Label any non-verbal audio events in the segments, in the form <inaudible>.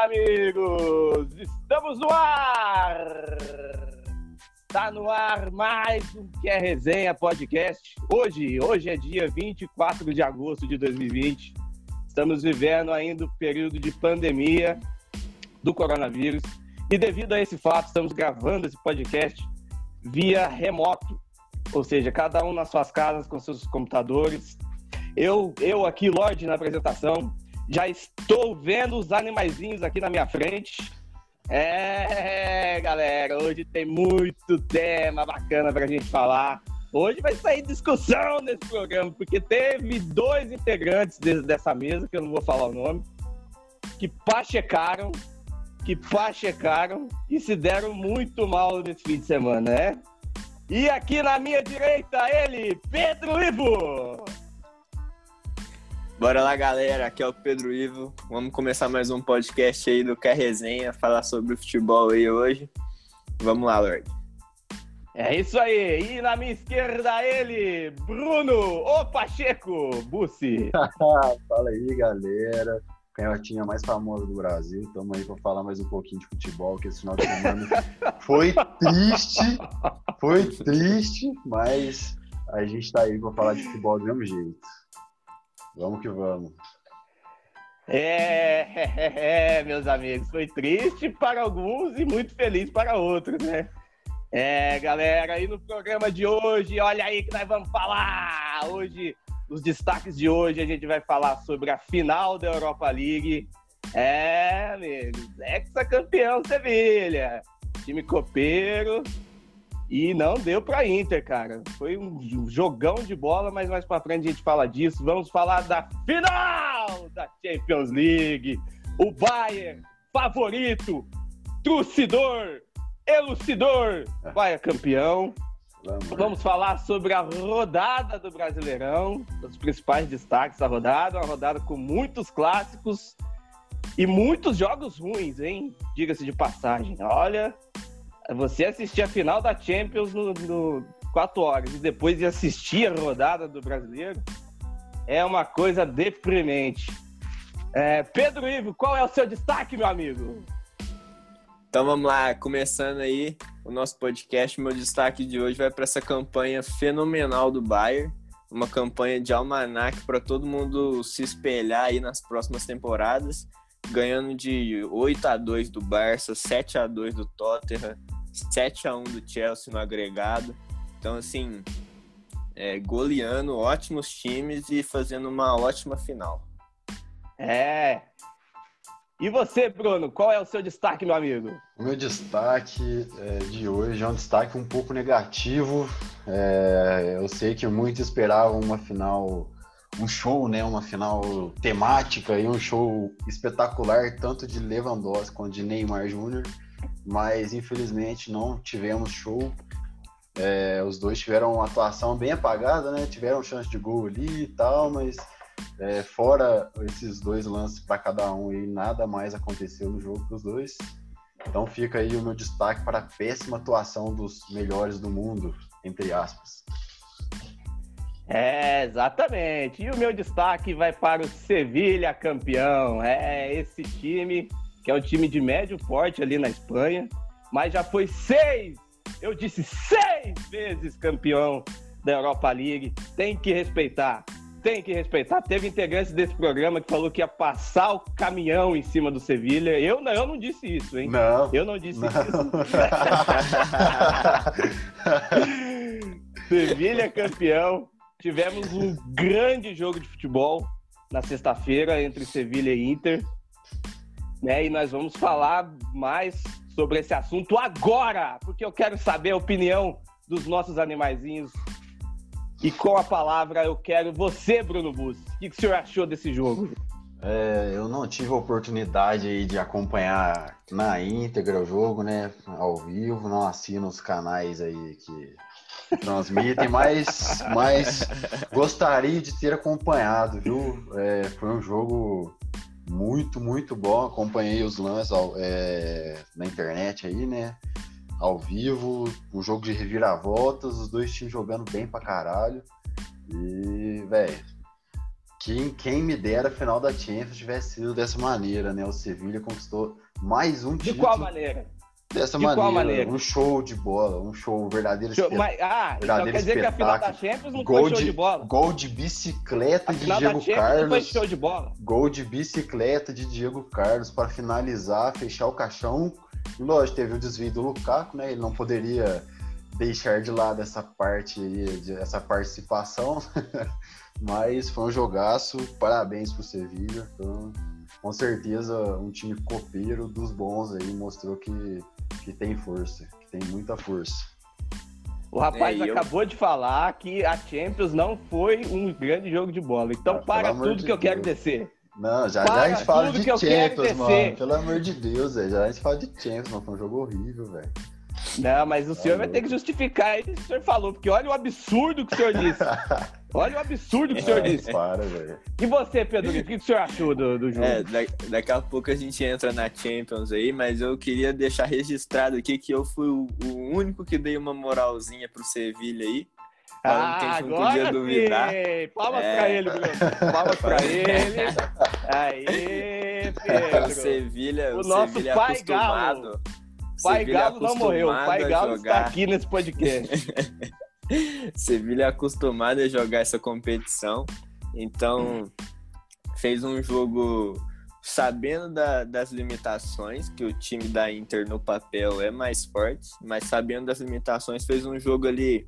amigos! Estamos no ar! Tá no ar mais um Que é Resenha Podcast. Hoje, hoje é dia 24 de agosto de 2020. Estamos vivendo ainda o período de pandemia do coronavírus. E devido a esse fato, estamos gravando esse podcast via remoto. Ou seja, cada um nas suas casas com seus computadores. Eu, eu aqui, Lorde, na apresentação, já estou vendo os animaizinhos aqui na minha frente. É, galera, hoje tem muito tema bacana para a gente falar. Hoje vai sair discussão nesse programa, porque teve dois integrantes dessa mesa, que eu não vou falar o nome, que pachecaram, que pachecaram e se deram muito mal nesse fim de semana, né? E aqui na minha direita, ele, Pedro Ivo! Bora lá, galera. Aqui é o Pedro Ivo. Vamos começar mais um podcast aí do Quer Resenha, falar sobre o futebol aí hoje. Vamos lá, Lord. É isso aí. E na minha esquerda ele, Bruno, o Pacheco, Bussi. <laughs> Fala aí, galera. Canhotinha mais famosa do Brasil. Estamos aí para falar mais um pouquinho de futebol, que esse final de semana foi triste. Foi triste, mas a gente está aí para falar de futebol do mesmo jeito. Vamos que vamos. É, é, <laughs> é, meus amigos, foi triste para alguns e muito feliz para outros, né? É, galera, aí no programa de hoje, olha aí que nós vamos falar. Hoje, os destaques de hoje, a gente vai falar sobre a final da Europa League. É, amigos, ex-campeão Sevilha, time copeiro, e não deu para Inter, cara. Foi um jogão de bola, mas mais para frente a gente fala disso. Vamos falar da final da Champions League. O Bayern, favorito, trucidor, elucidor, vai campeão. Vamos, Vamos falar sobre a rodada do Brasileirão, os principais destaques da rodada, uma rodada com muitos clássicos e muitos jogos ruins, hein? Diga-se de passagem. Olha, você assistir a final da Champions no, no 4 horas e depois de assistir a rodada do brasileiro é uma coisa deprimente. É, Pedro Ivo, qual é o seu destaque, meu amigo? Então vamos lá, começando aí o nosso podcast. Meu destaque de hoje vai para essa campanha fenomenal do Bayern, uma campanha de almanac para todo mundo se espelhar aí nas próximas temporadas, ganhando de 8 a 2 do Barça, 7 a 2 do Tottenham, 7 a 1 do Chelsea no agregado. Então, assim, é, goleando ótimos times e fazendo uma ótima final. É. E você, Bruno, qual é o seu destaque, meu amigo? O meu destaque é, de hoje é um destaque um pouco negativo. É, eu sei que muitos esperavam uma final, um show, né? Uma final temática e um show espetacular, tanto de Lewandowski quanto de Neymar Júnior mas infelizmente não tivemos show. É, os dois tiveram uma atuação bem apagada, né? Tiveram chance de gol ali e tal, mas é, fora esses dois lances para cada um e nada mais aconteceu no jogo para os dois. Então fica aí o meu destaque para a péssima atuação dos melhores do mundo, entre aspas. É, exatamente. E o meu destaque vai para o Sevilha campeão. É esse time que é um time de médio porte ali na Espanha, mas já foi seis, eu disse seis vezes campeão da Europa League. Tem que respeitar, tem que respeitar. Teve integrantes desse programa que falou que ia passar o caminhão em cima do Sevilha. Eu não, eu não disse isso, hein? Não. Eu não disse não. isso. <laughs> <laughs> Sevilha campeão. Tivemos um grande jogo de futebol na sexta-feira entre Sevilha e Inter né? E nós vamos falar mais sobre esse assunto agora, porque eu quero saber a opinião dos nossos animaizinhos. E com a palavra eu quero você, Bruno Bus. O que, que o senhor achou desse jogo? É, eu não tive a oportunidade de acompanhar na íntegra o jogo, né? Ao vivo, não assino os canais aí que transmitem, mas, mas gostaria de ter acompanhado, viu? É, foi um jogo muito, muito bom. Acompanhei os lances é, na internet aí, né? Ao vivo, um jogo de reviravoltas, os dois times jogando bem pra caralho. E, velho, quem, quem me dera a final da Champions tivesse sido dessa maneira, né? O Sevilha conquistou mais um De título. qual maneira? Dessa de maneira, maneira? Um show de bola, um show verdadeiro. Show- mas- ah, então verdadeiro quer dizer que a final da. Champions não Gol foi show de, de bola. gol de bicicleta A de Diego não foi Carlos. show de bola. Gol de bicicleta de Diego Carlos para finalizar, fechar o caixão. E lógico, teve o desvio do Lukaku, né? Ele não poderia deixar de lado essa parte aí, essa participação. <laughs> Mas foi um jogaço. Parabéns pro Sevilha. Então, com certeza, um time copeiro dos bons aí mostrou que, que tem força, que tem muita força. O rapaz É, e eu- acabou de falar que a Champions não foi um grande jogo de bola. Então Ah, para tudo de que eu quero Deus. descer. Não, já, já a gente fala de que eu quero Champions, mano. Pelo amor de Deus, velho. Já a gente fala de Champions, mano. Foi um jogo horrível, velho. Não, mas o senhor vai louco. ter que justificar aí o que o senhor falou, porque olha o absurdo que o senhor disse. <laughs> Olha o absurdo que o senhor Ah, disse. Para, velho. E você, Pedro, o que o senhor achou do, do jogo? É, da- daqui a pouco a gente entra na Champions aí, mas eu queria deixar registrado aqui que eu fui o, o único que dei uma moralzinha pro Sevilha aí. falando que a gente não podia Ah, agora duvidar. sim! Palmas É. pra ele, Bruno. Palmas pra ele. Aí, <laughs> O Pedro. Sevilha, O o nosso Sevilha pai acostumado. Pai Sevilha Galo não morreu. Pai Galo está aqui nesse podcast. <laughs> Sevilha é acostumado a jogar essa competição, então fez um jogo sabendo da- das limitações, que o time da Inter no papel é mais forte, mas sabendo das limitações, fez um jogo ali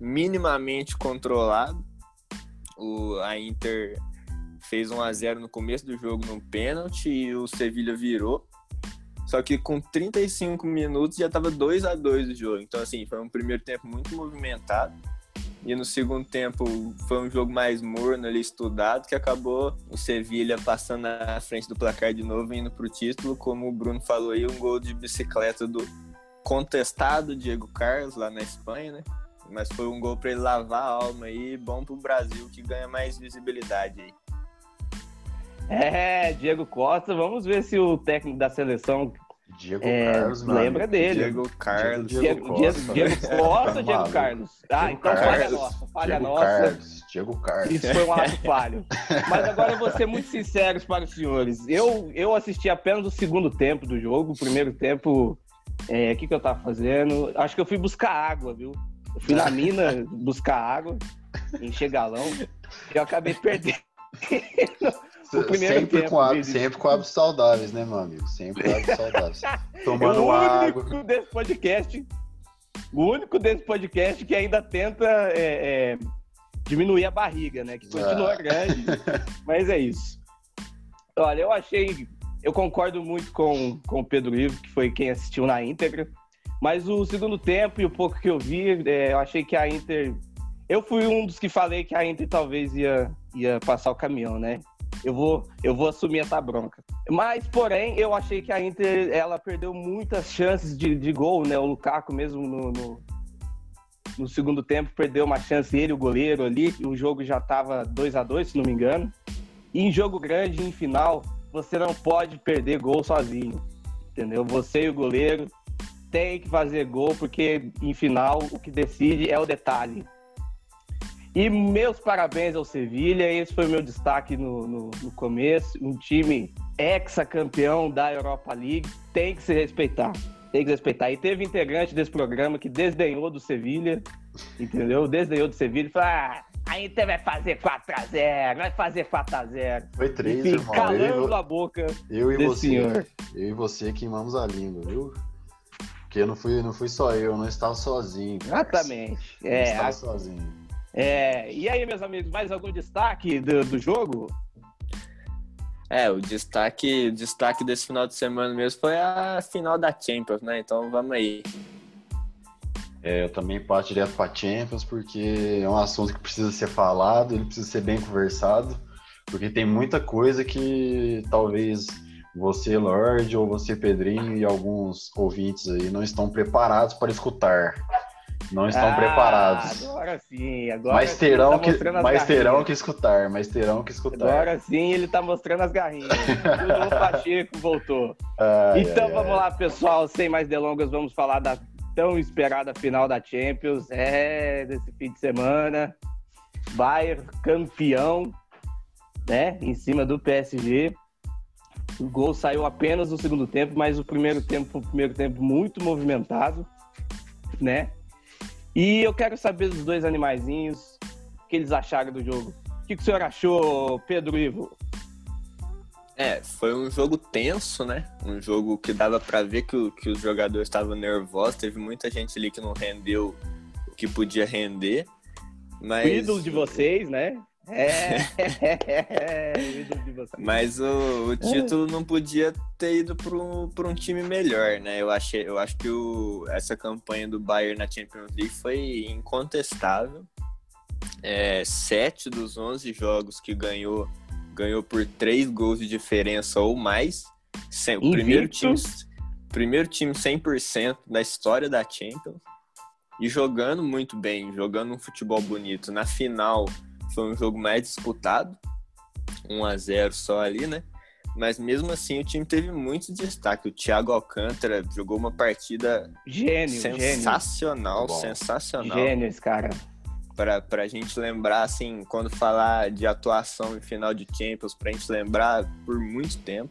minimamente controlado. O, a Inter fez 1 a 0 no começo do jogo num pênalti e o Sevilha virou. Só que com 35 minutos já estava 2 a 2 o jogo. Então, assim, foi um primeiro tempo muito movimentado. E no segundo tempo foi um jogo mais morno ali, estudado, que acabou o Sevilha passando na frente do placar de novo indo pro título. Como o Bruno falou aí, um gol de bicicleta do contestado Diego Carlos lá na Espanha, né? Mas foi um gol para ele lavar a alma aí, bom pro Brasil que ganha mais visibilidade aí. É, Diego Costa, vamos ver se o técnico da seleção Diego É, Carlos, lembra dele. Diego Carlos. Diego Diego, Costa. Diego, Diego Costa ou Diego Maluco. Carlos? Ah, Diego então falha Carlos. nossa, falha Diego nossa. Carlos. Diego Carlos. Isso foi um ato <laughs> falho. Mas agora eu vou ser muito sincero para os senhores. Eu, eu assisti apenas o segundo tempo do jogo. O primeiro tempo, é, o que, que eu tava fazendo? Acho que eu fui buscar água, viu? Eu fui na <laughs> mina buscar água, encher galão. E eu acabei perdendo. O sempre, tempo, com hábitos, sempre com hábitos saudáveis, né, meu amigo? Sempre com hábitos saudáveis. <laughs> Tomando o água. único desse podcast, o único desse podcast que ainda tenta é, é, diminuir a barriga, né? Que continua Ah. grande, <laughs> mas é isso. Olha, eu achei, eu concordo muito com, com o Pedro Ivo, que foi quem assistiu na íntegra, mas o segundo tempo e o pouco que eu vi, é, eu achei que a Inter, eu fui um dos que falei que a Inter talvez ia, ia passar o caminhão, né? Eu vou, eu vou assumir essa bronca. Mas, porém, eu achei que a Inter ela perdeu muitas chances de, de gol, né? O Lukaku mesmo no, no, no segundo tempo perdeu uma chance, ele, o goleiro ali. O jogo já estava 2 a 2 se não me engano. E em jogo grande, em final, você não pode perder gol sozinho. Entendeu? Você e o goleiro tem que fazer gol, porque em final o que decide é o detalhe. E meus parabéns ao Sevilha, esse foi o meu destaque no, no, no começo. Um time ex-campeão da Europa League, tem que se respeitar. Tem que respeitar. E teve integrante desse programa que desdenhou do Sevilha, entendeu? Desdenhou do Sevilha e falou: ah, a Inter vai fazer 4x0, vai fazer 4x0. Foi três, Enfim, irmão. Eu, calando e a boca eu e você. senhor. Eu e você queimamos a língua, viu? Porque não fui, não fui só eu, eu não estava sozinho. Exatamente. Não É, estava a- sozinho. É, e aí, meus amigos, mais algum destaque do, do jogo? É, o destaque, o destaque desse final de semana mesmo foi a final da Champions, né? Então vamos aí. É, eu também parto direto para Champions, porque é um assunto que precisa ser falado, ele precisa ser bem conversado, porque tem muita coisa que talvez você, Lorde, ou você, Pedrinho, e alguns ouvintes aí não estão preparados para escutar. Não estão Ah, preparados. Agora sim, agora Mas sim, terão, tá que, mas terão que escutar, mas terão que escutar. Agora sim ele tá mostrando as garrinhas. o Pacheco voltou. <laughs> Ai, então ai, vamos ai. lá, pessoal. Sem mais delongas, vamos falar da tão esperada final da Champions. É, desse fim de semana. Bayern campeão. né? Em cima do PSG. O gol saiu apenas no segundo tempo, mas o primeiro tempo foi um primeiro tempo muito movimentado, né? E eu quero saber dos dois animaizinhos, o que eles acharam do jogo. O que, que o senhor achou, Pedro Ivo? É, foi um jogo tenso, né? Um jogo que dava para ver que, que os jogadores estavam nervosos. Teve muita gente ali que não rendeu o que podia render. Mas... O ídolo de vocês, né? É. <laughs> Mas o, o título não podia ter ido para um, um time melhor, né? Eu, achei, eu acho que o, essa campanha do Bayern na Champions League foi incontestável. É, sete dos onze jogos que ganhou ganhou por três gols de diferença ou mais. O primeiro time, primeiro time 100% da história da Champions. E jogando muito bem, jogando um futebol bonito. Na final foi um jogo mais disputado, 1 a 0 só ali, né? Mas mesmo assim o time teve muito destaque. O Thiago Alcântara jogou uma partida gênio, sensacional, gênio. sensacional. Gênio esse cara para a gente lembrar, assim, quando falar de atuação em final de Champions, para a gente lembrar por muito tempo.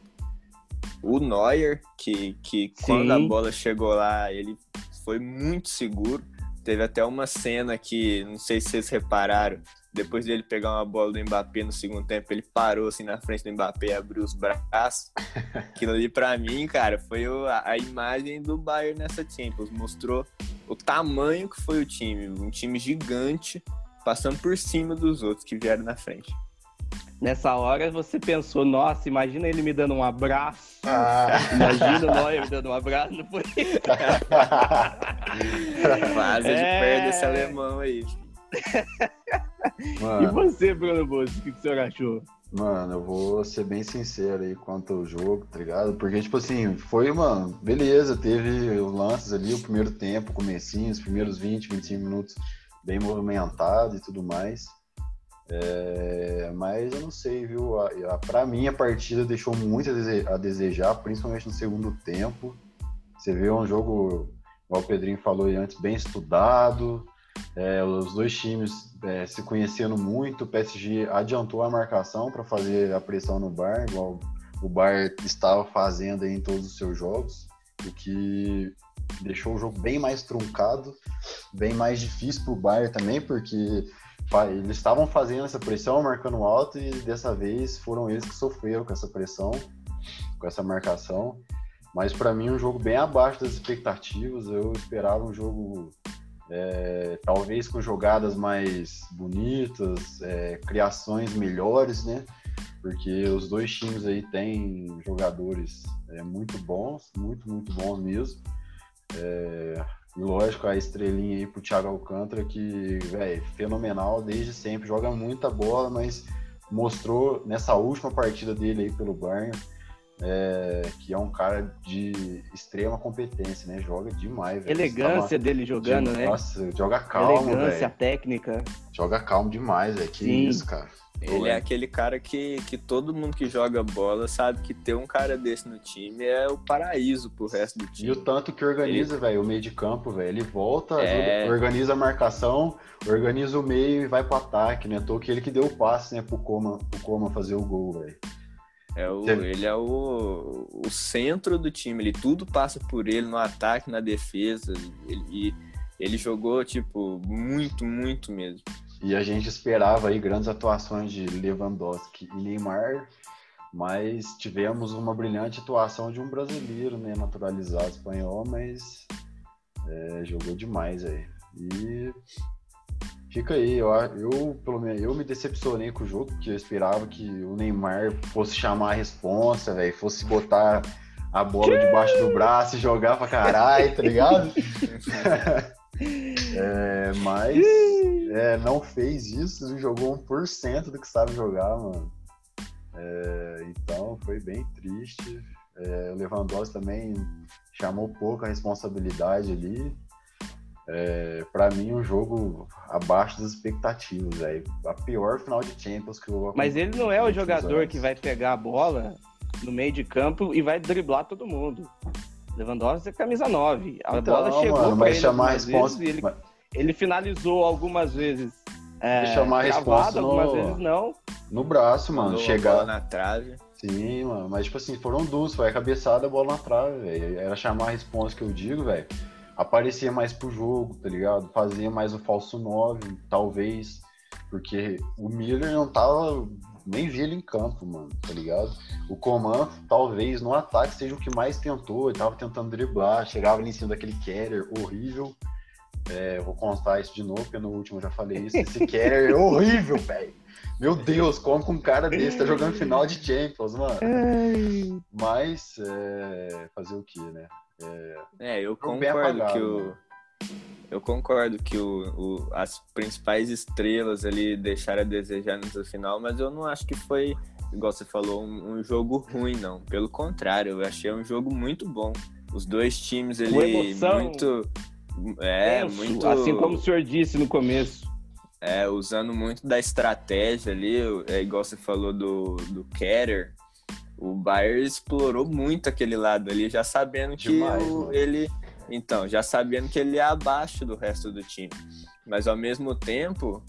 O Neuer, que, que quando a bola chegou lá, ele foi muito seguro. Teve até uma cena que, não sei se vocês repararam, depois dele pegar uma bola do Mbappé no segundo tempo, ele parou assim na frente do Mbappé e abriu os braços. <laughs> Aquilo ali para mim, cara, foi o, a, a, imagem do Bayern nessa Champions. Mostrou o tamanho que foi o time, um time gigante, passando por cima dos outros que vieram na frente. Nessa hora você pensou, nossa, imagina ele me dando um abraço. Ah. <laughs> Imagina o Neuer me dando um abraço, não foi? <laughs> Quase é... perde esse alemão aí. E você, Bruno Bolso, o que, que o senhor achou? Mano, eu vou ser bem sincero aí quanto ao jogo, tá ligado? Porque, tipo assim, foi, mano, beleza, teve os lances ali, o primeiro tempo, comecinho, os primeiros 20, 25 minutos bem movimentado e tudo mais. É, mas eu não sei, viu? A, a, pra mim, a partida deixou muito a desejar, principalmente no segundo tempo. Você vê um jogo, igual o Pedrinho falou aí antes, bem estudado, é, os dois times é, se conhecendo muito, o PSG adiantou a marcação para fazer a pressão no Bar, igual o Bar estava fazendo em todos os seus jogos, o que deixou o jogo bem mais truncado, bem mais difícil para o Bayern também, porque eles estavam fazendo essa pressão, marcando alto, e dessa vez foram eles que sofreram com essa pressão, com essa marcação. Mas para mim, um jogo bem abaixo das expectativas. Eu esperava um jogo é, talvez com jogadas mais bonitas, é, criações melhores, né? Porque os dois times aí têm jogadores é, muito bons, muito, muito bons mesmo. É, e lógico, a estrelinha aí pro Thiago Alcântara, que, velho, fenomenal desde sempre, joga muita bola, mas mostrou nessa última partida dele aí pelo Bayern é, que é um cara de extrema competência, né? Joga demais. Véio. Elegância dele jogando, de... né? Nossa, joga calmo, Elegância, véio. técnica. Joga calmo demais, velho. Que Sim. isso, cara. Ele é aquele cara que, que todo mundo que joga bola sabe que ter um cara desse no time é o paraíso pro resto do time. E o tanto que organiza, velho, o meio de campo, velho. Ele volta, é... ajuda, organiza a marcação, organiza o meio e vai pro ataque, né? Tô que ele que deu o passe, né, pro Coma, pro Coma fazer o gol, velho. É o, ele é o, o centro do time, ele tudo passa por ele no ataque, na defesa. Ele, ele jogou, tipo, muito, muito mesmo. E a gente esperava aí grandes atuações de Lewandowski e Neymar, mas tivemos uma brilhante atuação de um brasileiro, né, naturalizado espanhol, mas é, jogou demais aí. E Fica aí, eu, eu, pelo menos, eu me decepcionei com o jogo, porque eu esperava que o Neymar fosse chamar a responsa, velho, fosse botar a bola debaixo do braço e jogar pra caralho, tá ligado? <laughs> é, mas é, não fez isso, jogou 1% do que sabe jogar, mano. É, então foi bem triste. É, o Lewandowski também chamou pouco a responsabilidade ali. É, para mim, um jogo abaixo das expectativas, velho. A pior final de Champions que eu Mas ele não é o jogador anos. que vai pegar a bola no meio de campo e vai driblar todo mundo. Lewandowski é camisa 9. A então, bola chegou mano, mas chamar a resposta. Ele, ele, finalizou algumas vezes. É, chamar a resposta algumas vezes não. No braço, mano. Mandou chegar. bola na trave. Sim, mano. Mas, tipo assim, foram duas. Foi a cabeçada, a bola na trave, velho. Era chamar a resposta que eu digo, velho. Aparecia mais pro jogo, tá ligado? Fazia mais o falso 9, talvez. Porque o Miller não tava. Nem vi ele em campo, mano, tá ligado? O Coman, talvez, no ataque, seja o que mais tentou. Ele tava tentando driblar, chegava ali em cima daquele carrier horrível. É, vou constar isso de novo, porque no último eu já falei isso. Esse carrier é horrível, <laughs> velho. Meu Deus, como que um cara desse tá jogando final de Champions, mano? Mas, é, fazer o que, né? É, É, eu concordo apagado, que o. Eu concordo que o, o- as principais estrelas ali deixaram a desejar nessa final, mas eu não acho que foi, igual você falou, um, um jogo ruim, não. Pelo contrário, eu achei um jogo muito bom. Os dois times ali muito. É, Tenso, muito. Assim como o senhor disse no começo. É, usando muito da estratégia ali, é igual você falou do, do Ketter. O Bayern explorou muito aquele lado ali, já sabendo que Demais, o- ele. Então, já sabendo que ele é abaixo do resto do time. Mas ao mesmo tempo,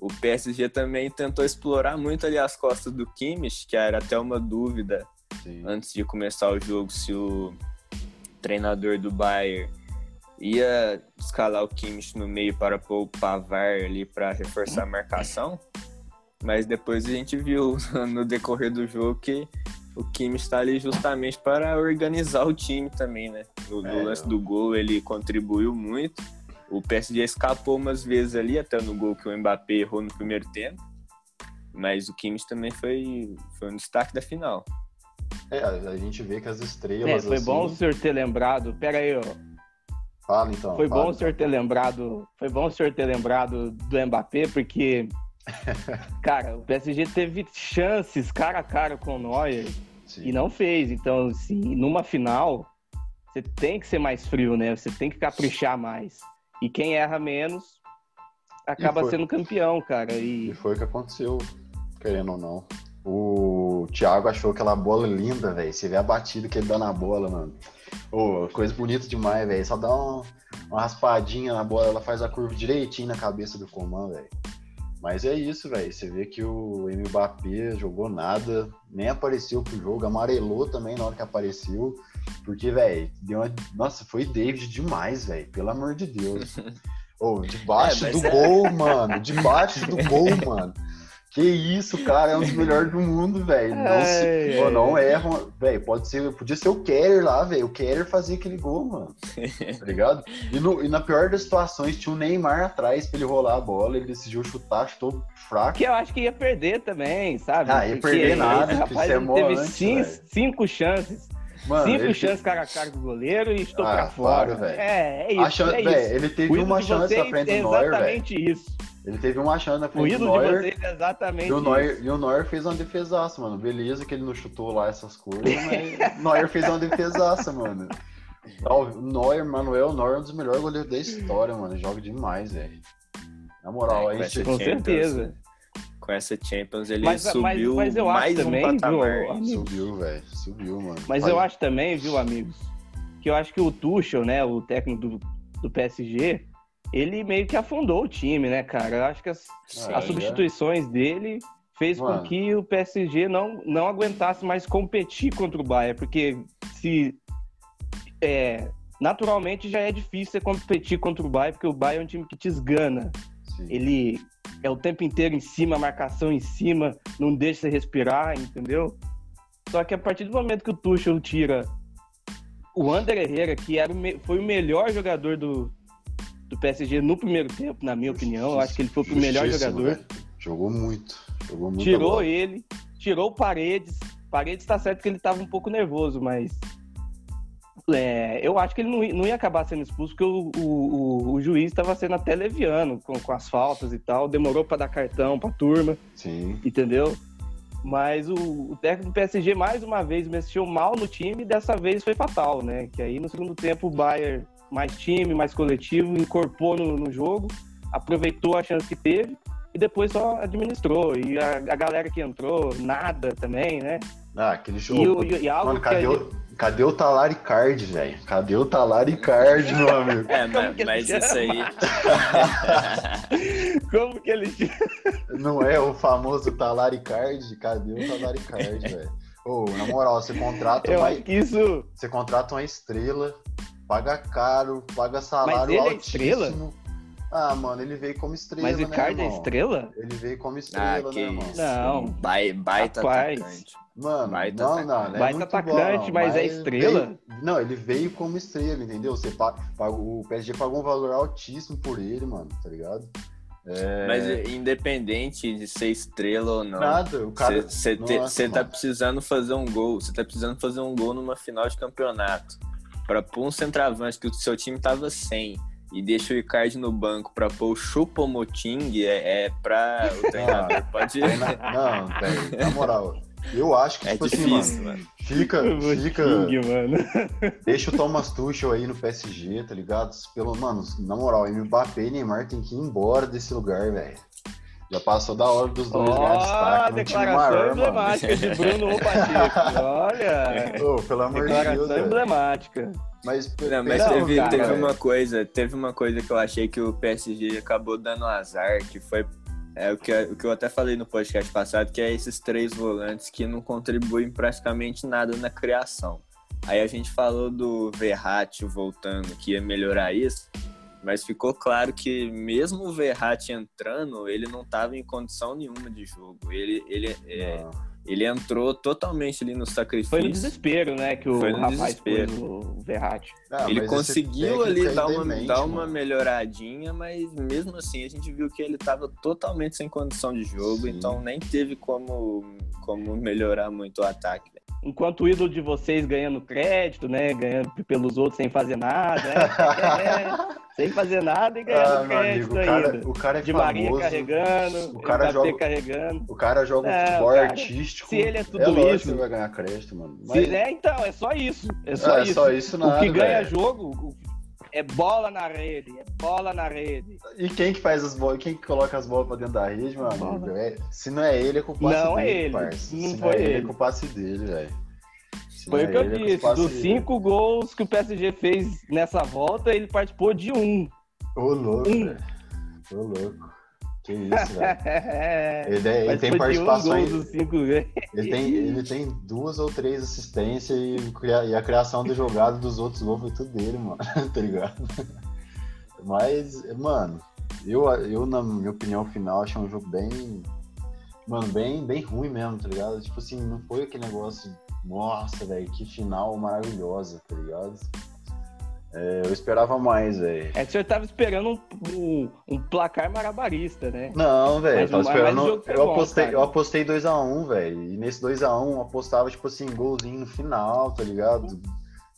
o PSG também tentou explorar muito ali as costas do Kimmich, que era até uma dúvida sim. antes de começar o jogo se o treinador do Bayern ia escalar o Kimmich no meio para pôr o Pavar ali para reforçar a marcação. Mas depois a gente viu <laughs> no decorrer do jogo que o Kimmich está ali justamente para organizar o time também, né? No, É, lance do gol ele contribuiu muito. O PSG escapou umas vezes ali, até no gol que o Mbappé errou no primeiro tempo. Mas o Kimmich também foi, foi um destaque da final. É, a gente vê que as É, estrelas. foi assim- bom o senhor ter lembrado. Pera aí, ó. Fala então. Foi fala, bom o senhor ter lembrado. Foi bom o senhor ter lembrado do Mbappé, porque. Cara, o PSG teve chances cara a cara com o Neuer Sim. e não fez. Então, assim, numa final, você tem que ser mais frio, né? Você tem que caprichar mais. E quem erra menos acaba sendo campeão, cara. E E foi o que aconteceu, querendo ou não. O Thiago achou aquela bola linda, velho. Você vê a batida que ele dá na bola, mano. Ô, coisa bonita demais, velho. Só dá uma, uma raspadinha na bola, ela faz a curva direitinho na cabeça do Coman, velho. Mas é isso, velho. Você vê que o Mbappé jogou nada, nem apareceu pro jogo, amarelou também na hora que apareceu. Porque, velho, deu uma... Nossa, foi David demais, velho. Pelo amor de Deus. <laughs> Ô, debaixo É, do é- gol, mano. Debaixo do gol, <laughs> mano. Que isso, cara, é um dos melhores do mundo, velho. Não. Ai, ai. não erram, velho. Pode ser, podia ser o Keller lá, velho. O Keller fazia aquele gol, mano. <laughs> Tá ligado? E, no- e na pior das situações, tinha o Neymar atrás pra ele rolar a bola. Ele decidiu chutar, chutou fraco. que eu acho que ia perder também, sabe? Ah, ia Porque perder nada, esse rapaz é teve antes, cin- velho. cinco chances. Mano, cinco ele chances cara a cara com o goleiro e estou Ah, pra fora. claro, velho. é, é isso. Chance, é isso. ele teve uma chance na frente é do Neuer, velho. exatamente isso. Ele teve uma chance na O frente do ídolo de Neuer. vocês é exatamente E o, isso. Neuer, e o Neuer fez uma defesaça, mano. Beleza que ele não chutou lá essas coisas, mas o Neuer fez uma defesaça, mano. O Neuer, Manuel Neuer é um dos melhores goleiros da história, mano. Joga demais, velho. Na moral, É, a gente... Com certeza. Com essa Champions ele Mas- mas- subiu mas acho mais também, um viu, patamar. amigo? Subiu, velho. Subiu, mano. Mas Vai. eu acho também, viu, amigos, que eu acho que o Tuchel, né, o técnico do, do PSG, ele meio que afundou o time, né, cara? Eu acho que as, as é. substituições dele fez Mano. com que o PSG não, não aguentasse mais competir contra o Bayern, porque se é, naturalmente já é difícil você competir contra o Bayern, porque o Bayern é um time que te esgana. Sim. Ele é o tempo inteiro em cima, marcação em cima, não deixa você respirar, entendeu? Só que a partir do momento que o Tuchel tira o Ander Herrera, que era o foi o melhor jogador do, do PSG no primeiro tempo, na minha opinião, eu acho que ele foi o melhor Justíssimo, jogador. Jogou muito. Jogou muito. Tirou ele, tirou Paredes. Paredes tá certo que ele tava um pouco nervoso, mas é, eu acho que ele não, ia- não ia acabar sendo expulso, porque o, o, o- o juiz estava sendo até leviano com, com as faltas e tal, demorou para dar cartão pra turma, Sim. entendeu? Mas o, o técnico do PSG mais uma vez mexeu mal no time e dessa vez foi fatal, né? Que aí no segundo tempo o Bayern, mais time, mais coletivo, incorporou no, no jogo, aproveitou a chance que teve e depois só administrou. E a, a galera que entrou, nada também, né? Ah, aquele E, jogo. e- e algo Mano, que a cadê, o, cadê o Talaricard, velho? Cadê o Talaricard, meu amigo? <laughs> É, mas, mas isso aí. <laughs> Como que ele. Não é o famoso Talaricard? Cadê o Talaricard, <laughs> velho? Ô, na moral, você contrata Eu uma, acho que isso. você contrata uma estrela, paga caro, paga salário ele é altíssimo. estrela? Ah, mano, ele veio como estrela, Mas o né, Icardi é irmão? estrela? Ele veio como Ah, estrela, que né, irmão? Não. Bai- baita Rapaz. atacante. Mano, Baita não, atacante. não, ele é Baita muito atacante, bom, mas é estrela? veio- não, ele veio como estrela, entendeu? Você pa- pagou- o PSG pagou um valor altíssimo por ele, mano, tá ligado? É, Mas independente de ser estrela ou não, nada, o cara... você tá precisando fazer um gol. Você tá precisando fazer um gol numa final de campeonato. Pra pôr um centroavante que o seu time tava sem e deixa o Icardi no banco pra pôr o Chupomoting é, é pra o <laughs> treinador. Pode. Aí na- Não, velho, na moral, eu acho que, É tipo assim, difícil, mano, mano. fica, fica, King, mano. deixa o Thomas Tuchel aí no PSG, tá ligado? Pelo, mano, na moral, Mbappé e Neymar tem que ir embora desse lugar, velho. Já passou da hora dos dois destaque no time declaração emblemática de Bruno Pacheco. Olha. Ô, pelo amor de Deus, emblemática. Mas, Não, mas Não, teve, cara, teve velho. uma coisa, teve uma coisa que eu achei que o PSG acabou dando azar, que foi é, o, que, o que eu até falei no podcast passado, que é esses três volantes que não contribuem praticamente nada na criação. Aí a gente falou do Verratti voltando, que ia melhorar isso, mas ficou claro que mesmo o Verratti entrando, ele não estava em condição nenhuma de jogo. Ele, ele, é. Ele entrou totalmente ali no sacrifício. Foi no desespero, né, que o Foi no rapaz desespero. pôs o Verratti. Ah, ele conseguiu ali é dar uma, dar uma mano. melhoradinha, mas mesmo assim a gente viu que ele estava totalmente sem condição de jogo, Sim. então nem teve como, como melhorar muito o ataque. né? Enquanto o ídolo de vocês ganhando crédito, né, ganhando pelos outros sem fazer nada, né? É, <laughs> sem fazer nada e ganhando Ah, meu amigo, crédito o cara, ainda. o cara é De famoso. Maria carregando, o cara joga- carregando. O cara joga um Não, futebol cara, artístico. Se ele é tudo lógico isso- que ele vai ganhar crédito, mano. Se Mas- é, então, é só isso. É só Ah, é isso. só isso nada, o que ganha velho. jogo é bola na rede, é bola na rede. E quem que faz as bolas? Quem que coloca as bolas pra dentro da rede, meu amigo? É- se não é ele, é culpa Não é dele, ele, parça. não Se foi é ele, é culpa dele, velho. Se Foi não o é que eu é disse. culpa Dos dele. cinco gols que o PSG fez nessa volta, ele participou de um. Ô, louco, Um. velho. Ô, louco. Que isso, velho. Ele, <laughs> é- ele tem de um cinco. Ele tem, ele tem duas ou três assistências e, e a criação do jogado dos outros gols foi tudo dele, mano. <laughs> tá ligado? Mas, mano, eu, eu, na minha opinião final, achei um jogo bem. Mano, bem, bem ruim mesmo, tá ligado? Tipo assim, não foi aquele negócio. Nossa, velho, que final maravilhosa, tá ligado? É, eu esperava mais, velho. É que senhor tava esperando um, um- um placar marabarista, né? Não, velho, tava esperando. eu, bom, apostei, cara. eu apostei 2x1, velho. E nesse 2x1 eu apostava, tipo assim, golzinho no final, tá ligado?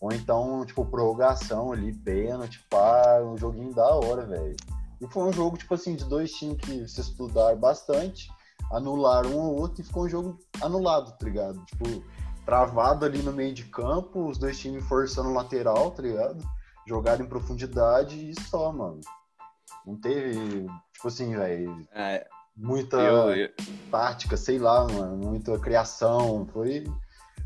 Ou então, tipo, prorrogação ali, pênalti, pá, um joguinho da hora, velho. E foi um jogo, tipo assim, de dois times que se estudaram bastante, anularam um ou outro e ficou um jogo anulado, tá ligado? Tipo, travado ali no meio de campo, os dois times forçando o lateral, tá ligado? Jogaram em profundidade e só, mano. Não teve, tipo assim, velho, Ah, muita eu, eu- tática, sei lá, mano, muita criação. Foi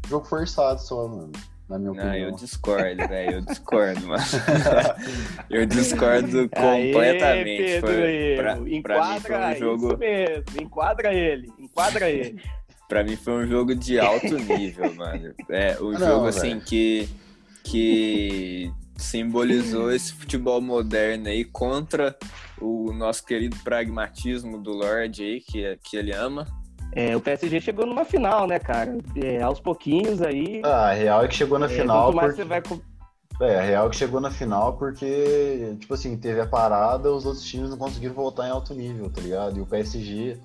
jogo forçado só, mano, na minha não, eu opinião. discordo, velho. Eu discordo, mano. <laughs> eu discordo Aê, completamente. Pedro foi, pra, Erro. pra mim Enquadra foi um jogo. isso mesmo. Enquadra ele. Enquadra ele. Pra mim foi um jogo de alto nível, mano. É, o Ah, <laughs> jogo não, assim que que simbolizou <laughs> esse futebol moderno aí contra o nosso querido pragmatismo do Lorde aí, que, que ele ama. É, o PSG chegou numa final, né, cara? É, aos pouquinhos aí. Ah, a real é que chegou na é, final. porque... você vai. com- É, a real é que chegou na final porque, tipo assim, teve a parada, os outros times não conseguiram voltar em alto nível, tá ligado? E o PSG,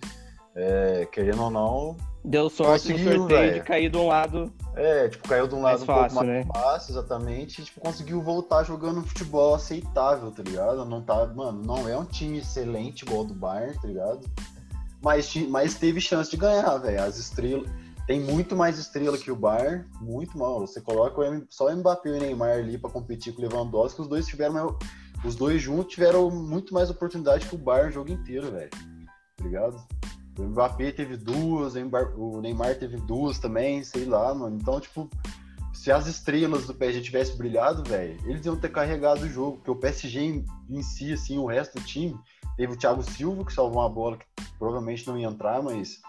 é, querendo ou não, Deu sorte no Conseguiu, sorteio velho. de cair de um lado é, tipo, caiu de um lado mais um pouco fácil, mais né? fácil, exatamente, e, tipo, conseguiu voltar jogando um futebol aceitável, tá ligado? Não tá, mano, não é um time excelente igual o do Bayern, tá ligado? Mas, mas teve chance de ganhar, velho. As estrelas. Tem muito mais estrela que o Bayern, muito mal. Você coloca o só o Mbappé e o Neymar ali pra competir com o Lewandowski, os dois tiveram mais- os dois juntos tiveram muito mais oportunidade que o Bayern o jogo inteiro, velho. Tá ligado? O Mbappé teve duas, o Neymar teve duas também, sei lá, mano. Então, tipo, se as estrelas do PSG tivessem brilhado, velho, eles iam ter carregado o jogo, porque o PSG em, em si, assim, o resto do time, Teve o Thiago Silva, que salvou uma bola que provavelmente não ia entrar, mas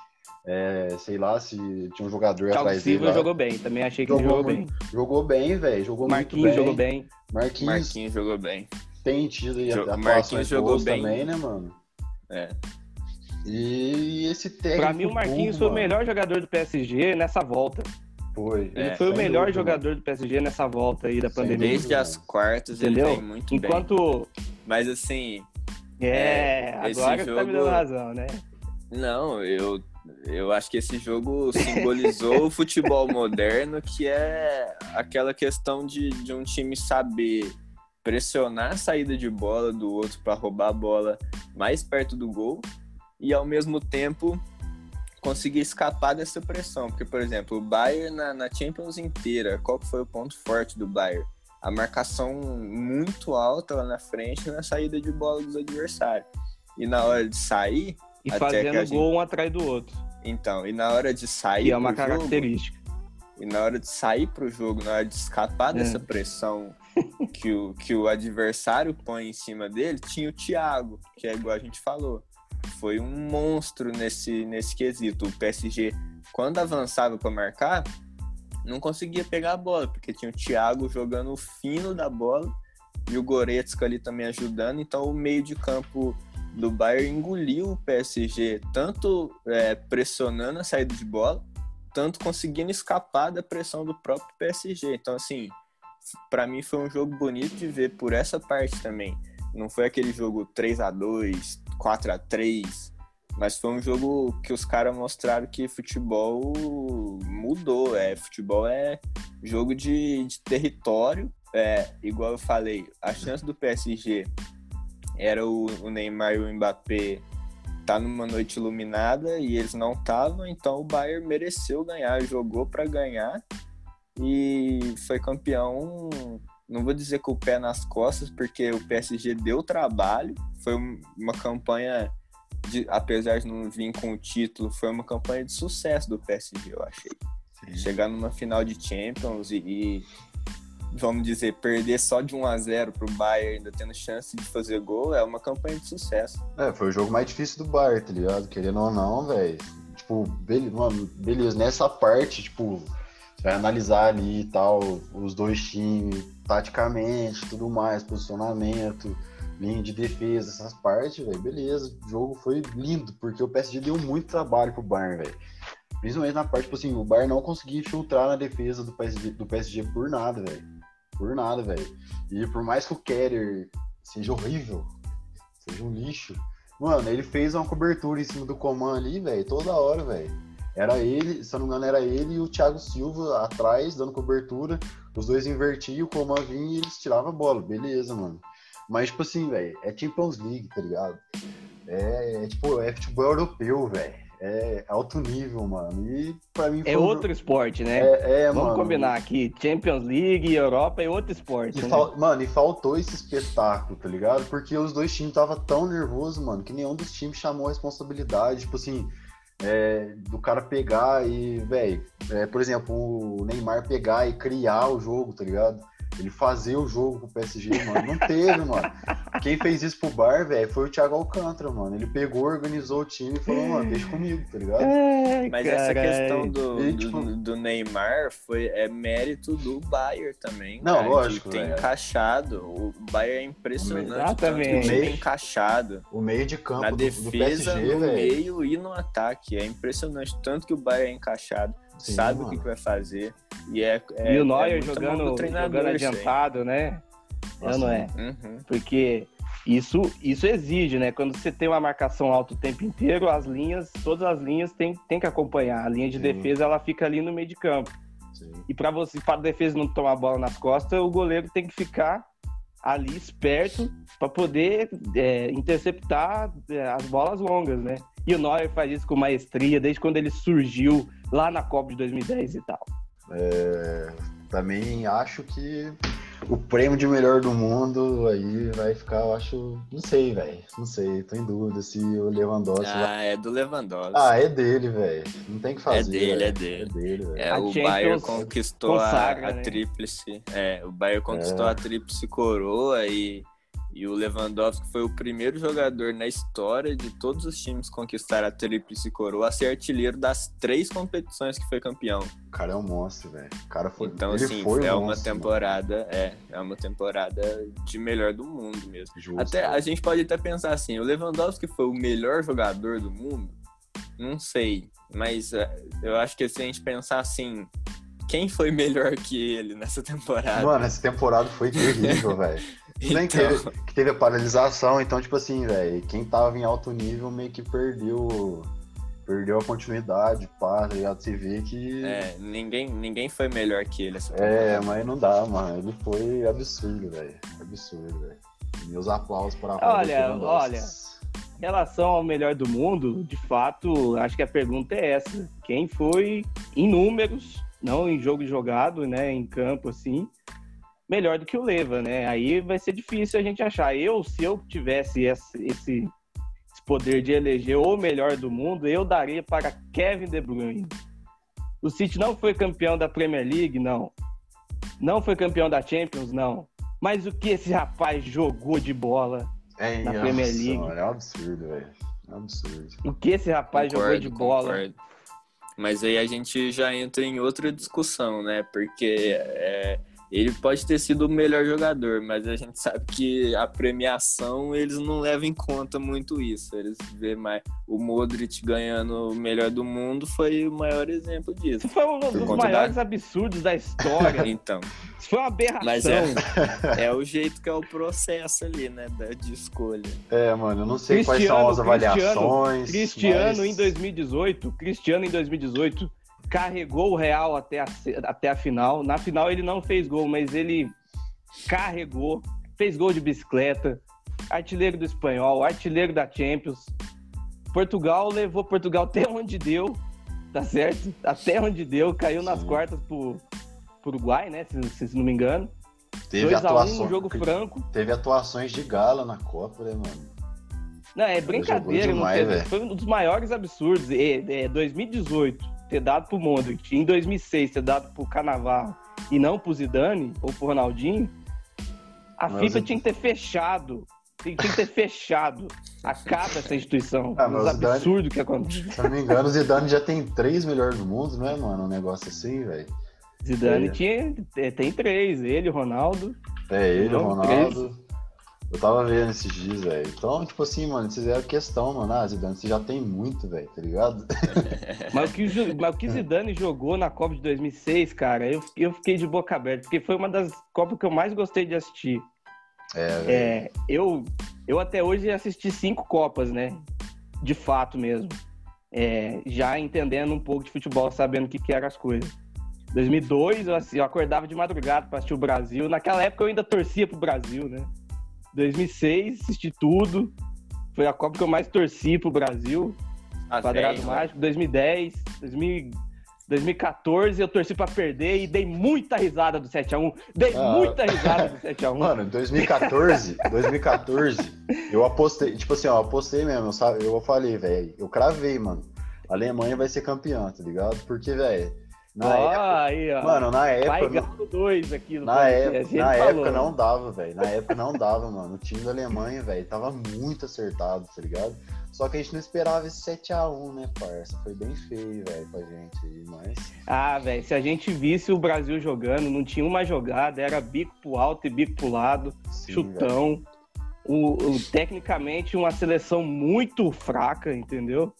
é, sei lá se tinha um jogador Thiago atrás Silva dele. lá. jogou bem, também achei que ele Jogou jogou muito. bem. Jogou bem, velho. Jogou Marquinhos muito bem. jogou bem. Marquinhos, Marquinhos jogou bem. tem tido aí Jo- atuações Marquinhos jogou boas bem. também, né, mano? É. E esse técnico. Pra mim, o Marquinhos burro, foi o mano, melhor jogador do PSG nessa volta. Foi. É, Ele foi o melhor dúvida, jogador do PSG nessa volta aí da Sem pandemia. Desde as quartas Entendeu? ele vem muito bem. Enquanto. Mas assim, É, É, agora você tá me jogo- dando razão, né? não, eu, eu acho que esse jogo simbolizou <laughs> o futebol moderno, que é aquela questão de, de um time saber pressionar a saída de bola do outro para roubar a bola mais perto do gol e ao mesmo tempo conseguir escapar dessa pressão. Porque, por exemplo, o Bayern na, na Champions inteira, qual foi o ponto forte do Bayern? A marcação muito alta lá na frente na saída de bola dos adversários. E na hora de sair, E fazendo a gente- gol um atrás do outro. então, e na hora de sair Que é uma pro jogo, característica. e na hora de sair pro jogo, na hora de escapar É. dessa pressão que o, que o adversário põe em cima dele, tinha o Thiago, que é igual a gente falou. Foi um monstro nesse, nesse quesito. O PSG, quando avançava para marcar, não conseguia pegar a bola, porque tinha o Thiago jogando o fino da bola e o Goretzka ali também ajudando. Então o meio de campo do Bayern engoliu o PSG, tanto é, pressionando a saída de bola, tanto conseguindo escapar da pressão do próprio PSG. Então, assim, para mim foi um jogo bonito de ver por essa parte também. Não foi aquele jogo 3 a 2 4 a 3 mas foi um jogo que os caras mostraram que futebol mudou. É, futebol é jogo de, de território. É, igual eu falei, a chance do PSG era o, o Neymar e o Mbappé tá numa noite iluminada e eles não estavam, então o Bayern mereceu ganhar, jogou para ganhar e foi campeão. Não vou dizer com o pé nas costas, porque o PSG deu trabalho, foi um- uma campanha de- apesar de não vir com o título, foi uma campanha de sucesso do PSG, eu achei. Chegar numa final de Champions e, e, vamos dizer, perder só de 1 a 0 pro Bayern, ainda tendo chance de fazer gol, é uma campanha de sucesso. É, foi o jogo mais difícil do Bayern, tá ligado? Querendo ou não, velho. Tipo, mano, beleza, nessa parte, tipo, vai analisar ali e tal, os dois times, taticamente, tudo mais, posicionamento, linha de defesa, essas partes, velho, beleza. O jogo foi lindo, porque o PSG deu muito trabalho pro Bayern, velho. Principalmente na parte, tipo assim, o Bayern não conseguia infiltrar na defesa do PSG, do PSG por nada, velho. Por nada, velho. E por mais que o Keller seja horrível, seja um lixo, mano, ele fez uma cobertura em cima do Coman ali, velho, toda hora, velho. Era ele, se eu não me engano, era ele e o Thiago Silva atrás, dando cobertura. Os dois invertiam, o Coman vinha e eles tiravam a bola. Beleza, mano. Mas, tipo assim, velho, é Champions League, tá ligado? É, é, tipo, é futebol europeu, velho. É alto nível, mano. E pra mim foi É um outro esporte, né? É, é, Vamos mano. combinar aqui. Champions League e Europa é outro esporte. E né? fal- Mano, e faltou esse espetáculo, tá ligado? Porque os dois times estavam tão nervosos, mano, que nenhum dos times chamou a responsabilidade. Tipo assim, é, do cara pegar e, velho, por exemplo, o Neymar pegar e criar o jogo, tá ligado? Ele fazer o jogo pro PSG, mano. Não teve, mano. Quem fez isso pro Bar, velho, foi o Thiago Alcântara, mano. Ele pegou, organizou o time e falou, mano, deixa comigo, tá ligado? Ai, Mas essa carai. questão do, E, do, tipo- do Neymar foi, é mérito do Bayern também. Não, cara, lógico, De ter velho. encaixado. O Bayern é impressionante. O Exatamente. time é encaixado. O meio de campo na do, do defesa, PSG, no velho. meio e no ataque. É impressionante. Tanto que o Bayern é encaixado, Sim, sabe o mano. que, que vai fazer. E, é, é, E o é Neuer mão jogando, jogando adiantado, né? É ou não é? Uhum. Porque isso, isso exige, né? Quando você tem uma marcação alta o tempo inteiro, as linhas, todas as linhas tem, tem que acompanhar. A linha de Sim. defesa ela fica ali no meio de campo. Sim. E para você, para a defesa não tomar a bola nas costas, o goleiro tem que ficar ali esperto para poder é, interceptar é, as bolas longas, né? E o Neuer faz isso com maestria desde quando ele surgiu lá na Copa de 2010 e tal. É, também acho que o prêmio de melhor do mundo aí vai ficar, eu acho, não sei, velho, não sei, tô em dúvida se o Lewandowski vai... Ah, é do Lewandowski. Ah, é dele, velho, não tem o que fazer. É dele, velho. é dele. É dele. É, A o Champions Bayern conquistou a- consagra, a, né? tríplice. É, o Bayern conquistou É. a tríplice coroa e, E o Lewandowski foi o primeiro jogador na história de todos os times conquistar a tríplice coroa a ser artilheiro das três competições que foi campeão. O cara é um monstro, velho. O cara foi. Então, ele assim, foi é um uma monstro, temporada, é, é uma temporada de melhor do mundo mesmo. mano. Justo, Até a gente pode até pensar assim, o Lewandowski foi o melhor jogador do mundo? Não sei, mas é, eu acho que se a gente pensar assim, quem foi melhor que ele nessa <laughs> temporada? Mano, essa temporada foi terrível, <laughs> velho. Tudo bem que, Então- teve, que teve a paralisação, então, tipo assim, velho, quem tava em alto nível meio que perdeu. Perdeu a continuidade, pá, tá ligado? Você vê que. É, ninguém, ninguém foi melhor que ele essa É, mas não dá, mano. Ele foi absurdo, velho. Absurdo, velho. Meus aplausos para a Olha, olha. Em relação ao melhor do mundo, de fato, acho que a pergunta é essa. Quem foi, em números, não em jogo jogado, né, em campo, assim, melhor do que o Leva, né? Aí vai ser difícil a gente achar. Eu, se eu tivesse esse, esse, esse poder de eleger o melhor do mundo, eu daria para Kevin De Bruyne. O City não foi campeão da Premier League, não. Não foi campeão da Champions, não. Mas o que esse rapaz jogou de bola É, na nossa, Premier League. é um absurdo, velho. É um absurdo. O que esse rapaz jogou Concordo, de bola? concordo. Mas aí a gente já entra em outra discussão, né? Porque é, ele pode ter sido o melhor jogador, mas a gente sabe que a premiação eles não levam em conta muito isso. Eles vê mais o Modric ganhando o melhor do mundo foi o maior exemplo disso. Isso foi um dos maiores absurdos da história. <laughs> Então, Isso foi uma aberração. Mas é- <laughs> é o jeito que é o processo ali, né? da- De escolha. É, mano, eu não sei quais Cristiano, são as avaliações. Cristiano mas- em 2018, Cristiano em 2018 carregou o Real até a, até a final. Na final ele não fez gol, mas ele carregou, fez gol de bicicleta, artilheiro do espanhol, artilheiro da Champions. Portugal levou Portugal até onde deu, tá certo? Até onde deu, caiu nas Sim. quartas pro, pro Uruguai, né? Se, se não me engano. Teve 2 a 1 atuações. um jogo franco. Teve atuações de gala na Copa, né, mano? Não, é brincadeira, jogou não demais, teve- foi um dos maiores absurdos. É, é, 2018, ter dado pro Modric, em 2006 ter dado pro Canavarro e não pro Zidane ou pro Ronaldinho, a Mas FIFA eu- tinha que ter fechado. Tinha que ter fechado. Acaba essa instituição. Ah, mas Os o Zidane- absurdos que aconteceu. Se eu não me engano, o Zidane já tem três melhores do mundo, né, mano? Um negócio assim, velho. Zidane É. tinha, é, tem três, ele, o Ronaldo. É, ele, o Não, Ronaldo. Eu tava vendo esses dias, velho. Então, tipo assim, mano, vocês fizeram questão, mano. Ah, Zidane, você já tem muito, velho, tá ligado? <laughs> Mas o, que, mas o que Zidane jogou na Copa de 2006, cara, eu, eu fiquei de boca aberta, porque foi uma das Copas que eu mais gostei de assistir. É, velho. É, eu, eu até hoje assisti cinco Copas, né? De fato mesmo. É, já entendendo um pouco de futebol, sabendo o que, que eram as coisas. 2002, eu, assi- eu acordava de madrugada para assistir o Brasil. Naquela época eu ainda torcia pro Brasil, né? 2006, assisti tudo. Foi a Copa que eu mais torci pro Brasil. Ah, Quadrado velho, Mágico, 2010, 2000, 2014 eu torci pra perder e dei muita risada do 7x1. Dei Ah. muita risada do 7x1. Mano, em 2014, 2014, <laughs> eu apostei, tipo assim, ó, eu apostei mesmo, eu, eu falei, velho, eu cravei, mano. A Alemanha vai ser campeã, tá ligado? Porque, velho, na Ó, época, aí, ó. mano, na Vai época, Galo 2 aqui no na época, na falou. época não dava, velho. Na época não dava, mano. O time da Alemanha, velho, tava muito acertado, tá ligado? Só que a gente não esperava esse 7x1, né, parça? Foi bem feio, velho, pra gente aí, mas. Ah, velho, se a gente visse o Brasil jogando, não tinha uma jogada, era bico pro alto e bico pro lado, Sim, chutão. O, o- tecnicamente, uma seleção muito fraca, entendeu?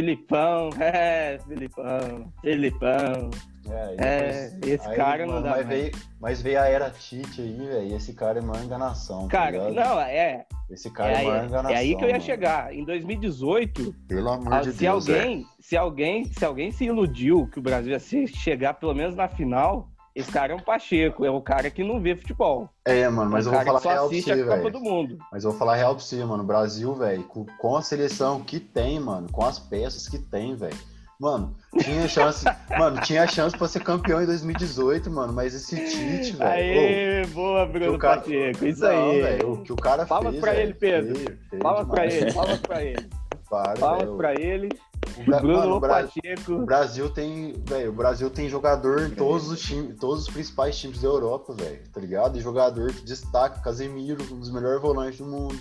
Filipão, <laughs> é, Filipão, Filipão. É, É, depois- esse cara não dá Mas mais. veio, mas veio a era Tite aí, velho. E esse cara é uma enganação. tá Cara, ligado? não, é, Esse cara é, é, uma enganação. é aí que eu ia mano. chegar. Em 2018, Pelo amor Ah, de se Deus. é. alguém, se alguém, se alguém se iludiu que o Brasil ia chegar pelo menos na final, esse cara é um Pacheco, é o cara que não vê futebol. É, mano, mas é eu o vou falar real pra você, velho. Mas eu vou falar real pra você, mano. O Brasil, velho, com, a seleção que tem, mano, com as peças que tem, velho. Mano, tinha <laughs> chance. mano, tinha chance pra ser campeão em 2018, mano. Mas esse Tite, velho. Aê, boa, Bruno cara- Pacheco, isso não, aí. velho, o que o cara Palmas fez. pra velho, ele, Pedro. feio, feio Palmas pra demais. ele, palmas pra ele. <laughs> Para, Palmas velho. pra ele. O, Bruno mano, Pacheco. o Brasil tem, velho, o Brasil tem jogador em todos os times, todos os principais times da Europa, velho, tá ligado? E jogador que destaca, Casemiro, um dos melhores volantes do mundo,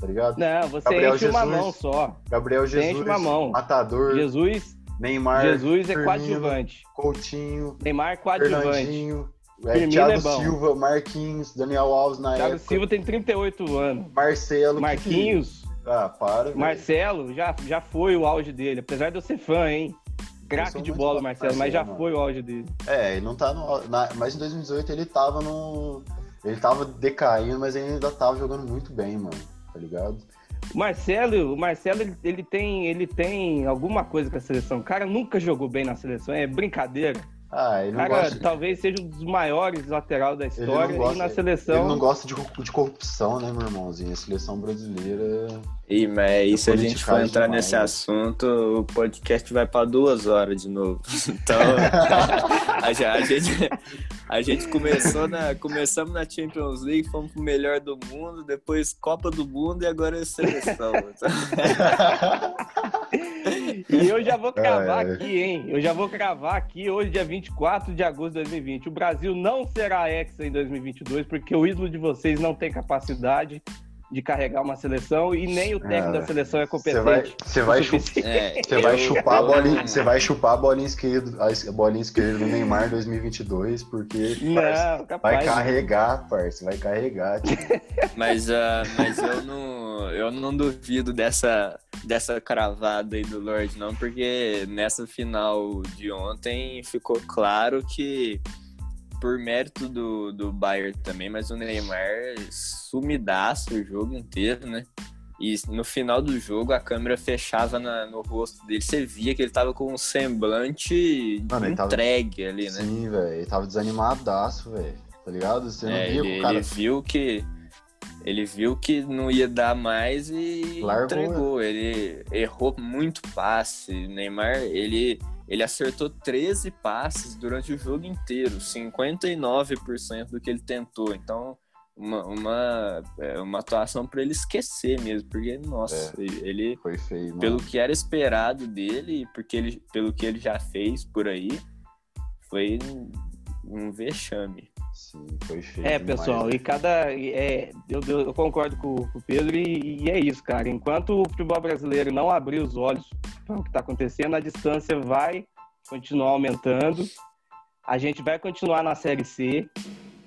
tá ligado? Não, você Gabriel enche uma Jesus. mão só. Gabriel Você enche Jesus, uma mão. matador, Jesus, Neymar, Jesus é Firmino, coadjuvante. Coutinho, Neymar coadjuvante. Fernandinho, é, Thiago é. Silva, Marquinhos, Daniel Alves na Thiago época, Silva tem 38 anos. Marcelo, Marquinhos, Ah, para, velho. Marcelo, já, já foi o auge dele. Apesar de eu ser fã, hein? Craque de bola, do Marcelo, mas já Marcelo, foi o auge dele. É, ele não tá no. na- mas em 2018 ele tava no. Ele tava decaindo, mas ele ainda tava jogando muito bem, mano. Tá ligado? O Marcelo, o Marcelo ele, ele tem, ele tem alguma coisa com a seleção. O cara nunca jogou bem na seleção, é brincadeira. Ah, ele não cara gosta. talvez seja um dos maiores lateral da história gosta- e na Ele seleção. não gosta de, de corrupção, né, meu irmãozinho? A seleção brasileira. E, mas aí, se a gente for entrar demais, nesse né? assunto, o podcast vai para duas horas de novo. <laughs> Então, <laughs> a, a gente, a gente começou na, começamos na Champions League, fomos pro melhor do mundo, depois Copa do Mundo e agora é seleção. Então, <laughs> E eu já vou <laughs> cravar É, aqui, hein? Eu já vou cravar aqui hoje, dia 24 de agosto de 2020. O Brasil não será hexa em 2022, porque o ídolo de vocês não tem capacidade de carregar uma seleção e nem o técnico Ah, da seleção é vai, competente. você vai, o chu- suficiente. é, vai eu- chupar a bolinha, você vai chupar a bolinha esquerda, a bolinha esquerda do Neymar 2022, porque Não, vai capaz. carregar, parça, vai carregar. tipo. Mas, ah, mas eu não, eu não duvido dessa, dessa cravada aí do Lorde, não, porque nessa final de ontem ficou claro que, por mérito do, do Bayern também, mas o Neymar sumidaço o jogo inteiro, né? E no final do jogo a câmera fechava na- no rosto dele. Você via que ele tava com um semblante Mano, ele tava- entregue ali, né? Sim, velho, ele tava desanimadaço, velho. Tá ligado? Você não É, via ele, que o cara. ele viu que ele viu que não ia dar mais e Largou, entregou. Ele errou muito passe. Neymar, ele ele acertou 13 passes durante o jogo inteiro, 59% do que ele tentou. Então, uma, uma, é, uma atuação para ele esquecer mesmo, porque, nossa, É. ele, Foi feio, pelo que era esperado dele, porque ele, pelo que ele já fez por aí, foi um, um vexame. Sim, foi feio. É, demais. pessoal, e cada. É, eu, eu- concordo com, com o Pedro e, e é isso, cara. Enquanto o futebol brasileiro não abrir os olhos para o que está acontecendo, a distância vai continuar aumentando. A gente vai continuar na Série C.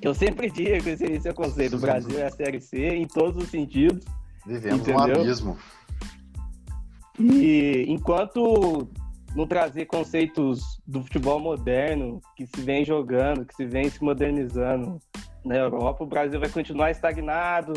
Eu sempre digo esse, esse é o conceito: o Brasil é a Série C em todos os sentidos. Vivemos um Entendeu? abismo. E enquanto não trazer conceitos do futebol moderno que se vem jogando, que se vem se modernizando na Europa, o Brasil vai continuar estagnado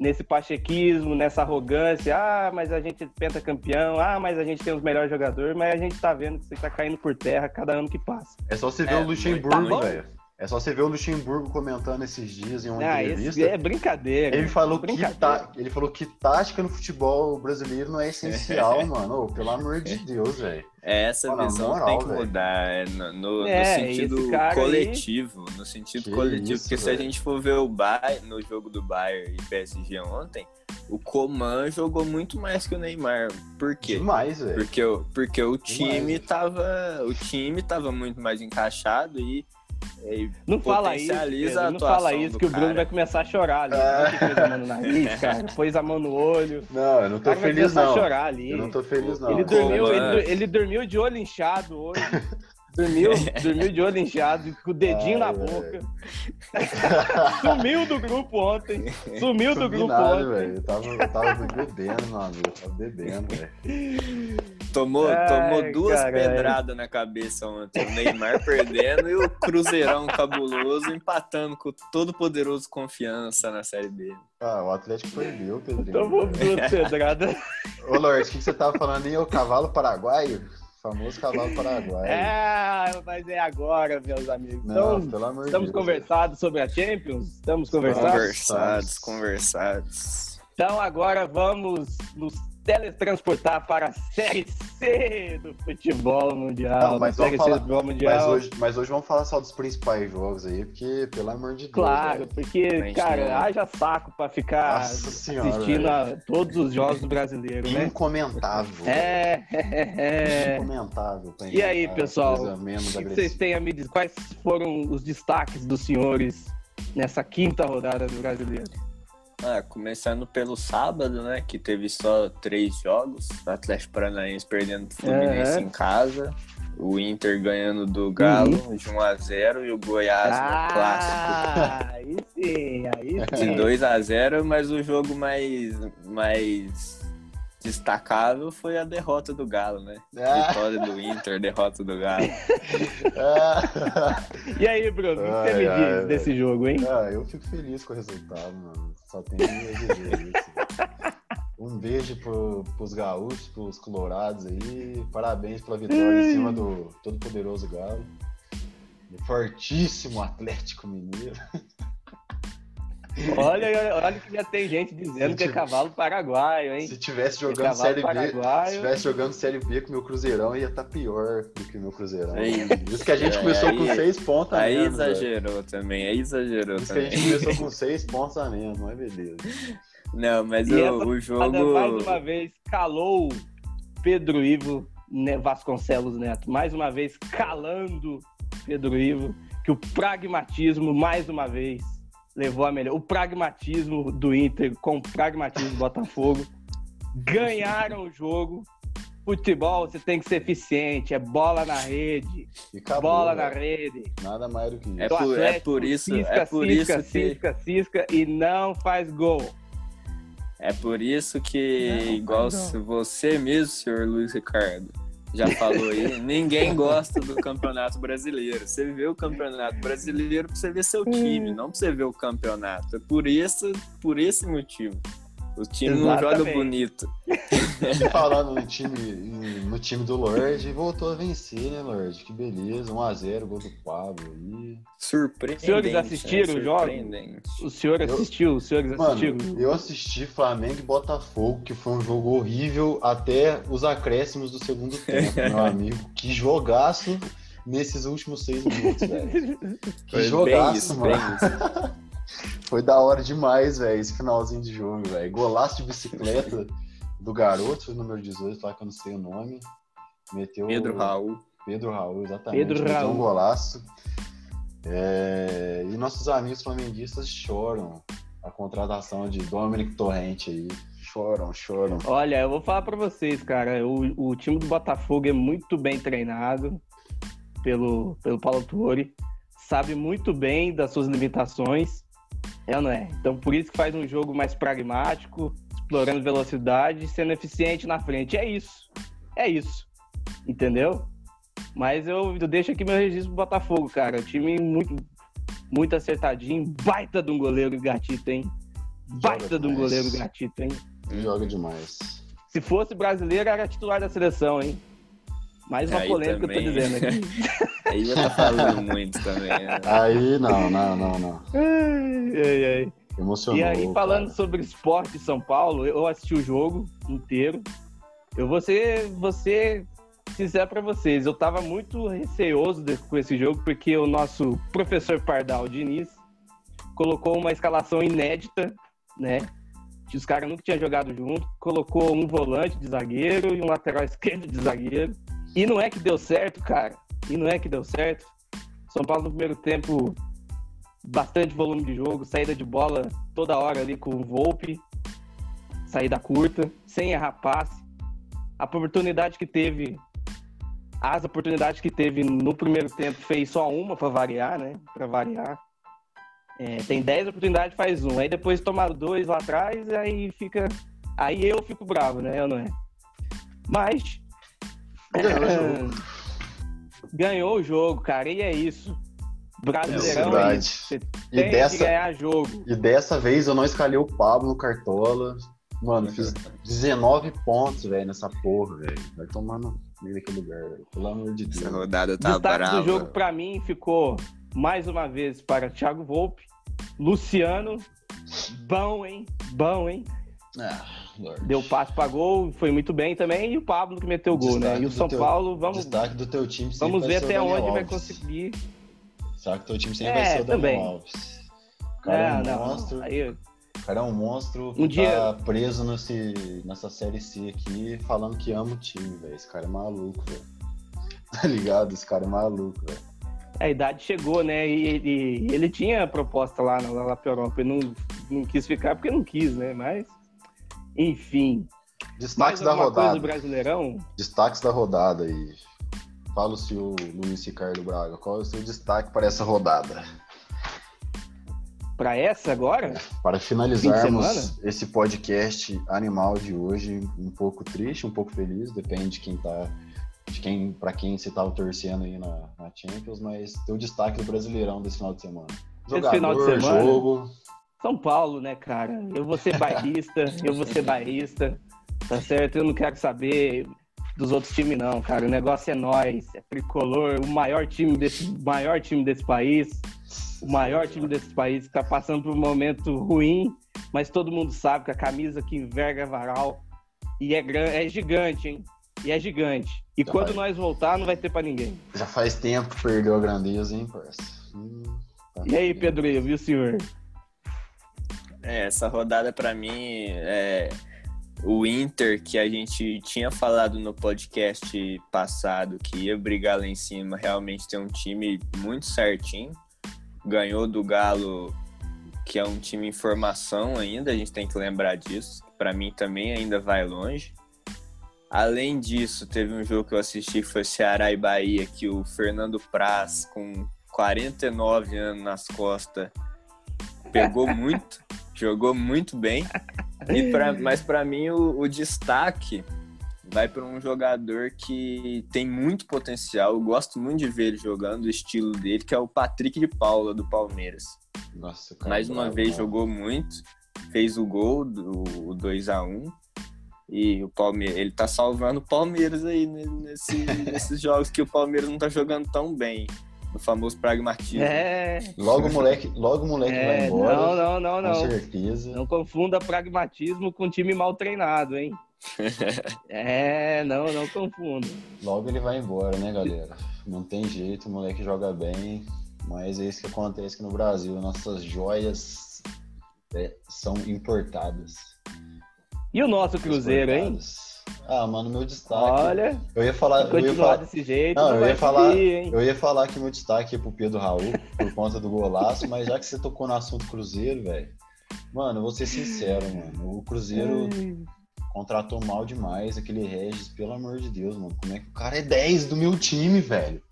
nesse pachequismo, nessa arrogância. Ah, mas a gente é pentacampeão. Ah, mas a gente tem os melhores jogadores. Mas a gente tá vendo que você tá caindo por terra cada ano que passa. É só você ver É, o Luxemburgo, bom. velho. É só você ver o Luxemburgo comentando esses dias em uma Ah, entrevista. é brincadeira. Ele falou, que brincadeira. tá, ele falou que tática no futebol brasileiro não é essencial, <laughs> mano. Pelo amor de Deus, velho. É essa visão moral, que tem que velho. mudar é no, no- É, no sentido cara aí- coletivo, no sentido Que coletivo, isso, porque se a gente for ver o Bayern, no jogo do Bayern e PSG ontem, o Coman jogou muito mais que o Neymar. Por quê? Demais, velho. Porque, o- porque o time velho. tava, o time tava muito mais encaixado e, e Não fala isso, Pedro, não fala isso que o Bruno cara. vai começar a chorar ali. É. Que pôs a mão no nariz, <laughs> cara. Pôs a mão no olho. Não, eu não tô feliz, começar a não. chorar ali. Eu não tô feliz, não. Ele Como, dormiu, é? ele, ele dormiu de olho inchado hoje. <laughs> Dormiu, <laughs> dormiu de olho inchado, com o dedinho Ai, na boca. <laughs> Sumiu do grupo ontem. Sumiu do grupo nada, ontem. Eu tava, eu tava bebendo, meu amigo. Eu tava bebendo, velho. Tomou, Ai, tomou duas caralho. pedradas na cabeça ontem. O Neymar perdendo e o Cruzeirão cabuloso empatando com todo poderoso confiança na Série B. Ah, o Atlético perdeu, Pedrinho. Tomou duas <laughs> pedradas. Ô, Lorde, o que que você tava falando aí? O cavalo paraguaio? Famoso cavalo paraguaio. É, <laughs> mas é agora, meus amigos. Não, Então, pelo amor de estamos Deus. conversados sobre a Champions? Estamos conversados? Conversados, conversados. Então agora vamos nos teletransportar para a Série C do futebol mundial. Não, mas, Série falar, futebol mundial. mas, hoje, mas hoje vamos falar só dos principais jogos aí, porque, pelo amor de Deus. Claro, velho. porque, cara, não. haja saco pra ficar Nossa assistindo velho. a todos os jogos do brasileiro, né? Incomentável. É, é, é. Incomentável. E aí, pessoal, O que vocês têm a me dizer? Quais foram os destaques dos senhores nessa quinta rodada do brasileiro? Ah, começando pelo sábado, né? Que teve só três jogos. O Atlético Paranaense perdendo pro Fluminense Aham. em casa. O Inter ganhando do Galo de 1x0 e o Goiás no clássico ah, aí sim, aí <laughs> de sim. 2x0, mas o jogo mais, mais destacável foi a derrota do Galo, né? Ah. Vitória do Inter, derrota do Galo. Ah, <laughs> E aí, Bruno, o que você me diz ai. desse jogo, hein? ah, eu fico feliz com o resultado, mano. Só tem isso. Um beijo pro, pros gaúchos, pros colorados aí. Parabéns pela vitória em cima do todo poderoso Galo. Fortíssimo Atlético Mineiro. <laughs> Olha, olha que já tem gente dizendo que é cavalo paraguaio, hein? Se tivesse É jogando cavalo Série B, se paraguaio. tivesse jogando Série B com o meu Cruzeirão, ia estar pior do que o meu Cruzeirão. Aí- Isso que a gente é, começou aí- com seis pontos a Aí menos. velho. exagerou também, aí exagerou Isso que a também. gente começou com <laughs> seis pontos a menos, mas beleza. Não, mas E o, essa o jogo. mais uma vez calou Pedro Ivo né, Vasconcelos Neto. Mais uma vez calando Pedro Ivo, que o pragmatismo, mais uma vez, levou a melhor. O pragmatismo do Inter com o pragmatismo do Botafogo ganharam o jogo. Futebol, você tem que ser eficiente, é bola na rede, acabou, bola na velho. rede. Nada mais do que isso. É por- Atlético por isso- cisca, é por cisca, isso que- cisca, cisca e não faz gol. É por isso que, Não, igual não. você mesmo, senhor Luiz Ricardo, já falou aí, <laughs> ninguém gosta do Campeonato Brasileiro. Você vê o Campeonato Brasileiro pra você ver seu time, Hum. não pra você ver o campeonato. É por isso, por esse motivo. O time não joga Exatamente. bonito. E falando no time, no time do Lorde, voltou a vencer, né, Lorde? Que beleza, 1x0, gol do Pablo aí. Surpreendente. Senhores assistiram né? o jogo? O senhor Eu- assistiu? Os senhores assistiram? Mano, eu assisti Flamengo e Botafogo, que foi um jogo horrível até os acréscimos do segundo <laughs> tempo, meu amigo. Que jogaço nesses últimos seis minutos, velho. <laughs> Que Foi bem jogaço, isso, mano. bem isso. Foi da hora demais, velho, esse finalzinho de jogo, velho. Golaço de bicicleta do garoto, o número 18, lá que eu não sei o nome. Meteu Pedro Raul. Pedro Raul, exatamente. Pedro meteu Raul. um golaço. É, E nossos amigos flamenguistas choram a contratação de Dominic Torrente aí. Choram, choram. Olha, eu vou falar pra vocês, cara. O, o time do Botafogo é muito bem treinado pelo, pelo Paulo Tuori. Sabe muito bem das suas limitações. É ou não é? Então, por isso que faz um jogo mais pragmático, explorando velocidade, sendo eficiente na frente. É isso. É isso. Entendeu? Mas eu, eu deixo aqui meu registro pro Botafogo, cara. Time muito, muito acertadinho. Baita de um goleiro gatito, hein? Baita de um demais. goleiro gatito, hein? Joga demais. Se fosse brasileiro, era titular da seleção, hein? Mais uma Aí polêmica que eu tô também. dizendo aqui. <laughs> Aí já tá falando muito também. né? Aí, não, não, não, não. Ai, ai, ai. Emocionou. E aí, falando cara. sobre esporte de São Paulo, eu assisti o jogo inteiro. Eu vou ser, vou ser sincero pra vocês, eu tava muito receoso de- com esse jogo, porque o nosso professor Pardal Diniz colocou uma escalação inédita, né? Que os caras nunca tinham jogado junto, colocou um volante de zagueiro e um lateral <laughs> esquerdo de zagueiro. E não é que deu certo, cara. E não é que deu certo. São Paulo no primeiro tempo bastante volume de jogo, saída de bola toda hora ali com o Volpe, saída curta, sem errar passe. A oportunidade que teve, as oportunidades que teve no primeiro tempo, fez só uma para variar, né? Para variar. É, tem 10 oportunidades, faz um. Aí depois tomaram dois lá atrás, aí fica. Aí eu fico bravo, né? Eu não é. Mas. Ganhou o jogo. Ganhou o jogo, cara, e é isso. Brasileirão é isso. Você E tem que dessa, ganhar jogo. e dessa vez eu não escalei o Pablo no Cartola. Mano, fiz 19 pontos, velho, nessa porra, velho. Vai tomar no meio daquele lugar, velho. Pelo amor de Essa Deus. rodada tá Destaque brava. do jogo pra mim ficou mais uma vez para Thiago Volpe, Luciano, bom, hein? Bom, hein? Ah, Lorde. Deu passe para gol, foi muito bem também, e o Pablo que meteu o gol, né? E o São teu, Paulo, vamos. Destaque do teu time Vamos ver até onde Alves. vai conseguir. Será que teu time sempre É, vai ser o Daniel também. Alves? O cara é um não, monstro. não. Aí, O cara é um monstro Um dia- tá preso nesse, nessa série C aqui, falando que ama o time, velho. Esse cara é maluco, velho. <laughs> Tá ligado? Esse cara é maluco, velho. a idade chegou, né? E ele, ele tinha proposta lá, na- pra Europa. Ele não, não quis ficar porque não quis, né? Mas, enfim. Destaques da alguma coisa rodada. do Brasileirão? Destaques da rodada aí. Fala o seu Luiz Ricardo Braga. Qual é o seu destaque para essa rodada? Pra essa agora? Para finalizarmos esse podcast animal de hoje, um pouco triste, um pouco feliz, depende de quem tá, de quem, para quem você tava torcendo aí na, na Champions, mas teu destaque do Brasileirão desse final de semana. Jogador, final de semana? jogo, São Paulo, né, cara? Eu vou ser bairrista, eu vou ser bairrista, tá certo? Eu não quero saber dos outros times, não, cara. O negócio é nós, é tricolor, o maior time desse, maior time desse país, o maior time desse país que tá passando por um momento ruim, mas todo mundo sabe que a camisa que enverga varal e é, gran- é gigante, hein? E é gigante. E Já quando vai. nós voltar, não vai ter pra ninguém. já faz tempo que perdeu a grandeza, hein, parça? Hum, tá E aí. Pedro, viu, senhor? É, essa rodada pra mim é o Inter que a gente tinha falado no podcast passado que ia brigar lá em cima, realmente tem um time muito certinho. Ganhou do Galo, que é um time em formação ainda, a gente tem que lembrar disso. Pra mim também ainda vai longe. Além disso, teve um jogo que eu assisti que foi Ceará e Bahia, que o Fernando Praz, com 49 anos nas costas, pegou muito, jogou muito bem. E pra, <laughs> mas para mim o, o destaque vai para um jogador que tem muito potencial. Eu gosto muito de ver ele jogando, o estilo dele, que é o Patrick de Paula do Palmeiras. Nossa, cara, Mais uma bravo, vez jogou muito, fez o gol, do, o 2 a 1 E o Palmeiras, ele tá salvando o Palmeiras aí né, nesse, <laughs> nesses jogos que o Palmeiras não tá jogando tão bem. No famoso pragmatismo. É. Logo o moleque, logo o moleque vai é embora. não, não, não, não. Com certeza. Não confunda pragmatismo com time mal treinado, hein? <laughs> é, não, não confunda. Logo ele vai embora, né, galera? Não tem jeito, o moleque joga bem, mas é isso que acontece aqui no Brasil. Nossas joias é, são importadas. E o nosso Cruzeiro, hein? Ah, mano, meu destaque. Olha, eu ia falar. Eu ia falar, desse jeito, Não, não, eu ia falar- hein? eu ia falar que meu destaque é pro Pedro Raul, por conta do golaço, mas já que você tocou no assunto Cruzeiro, velho. Mano, eu vou ser sincero, mano. O Cruzeiro contratou mal demais aquele Regis, pelo amor de Deus, mano. Como é que o cara é 10 do meu time, velho?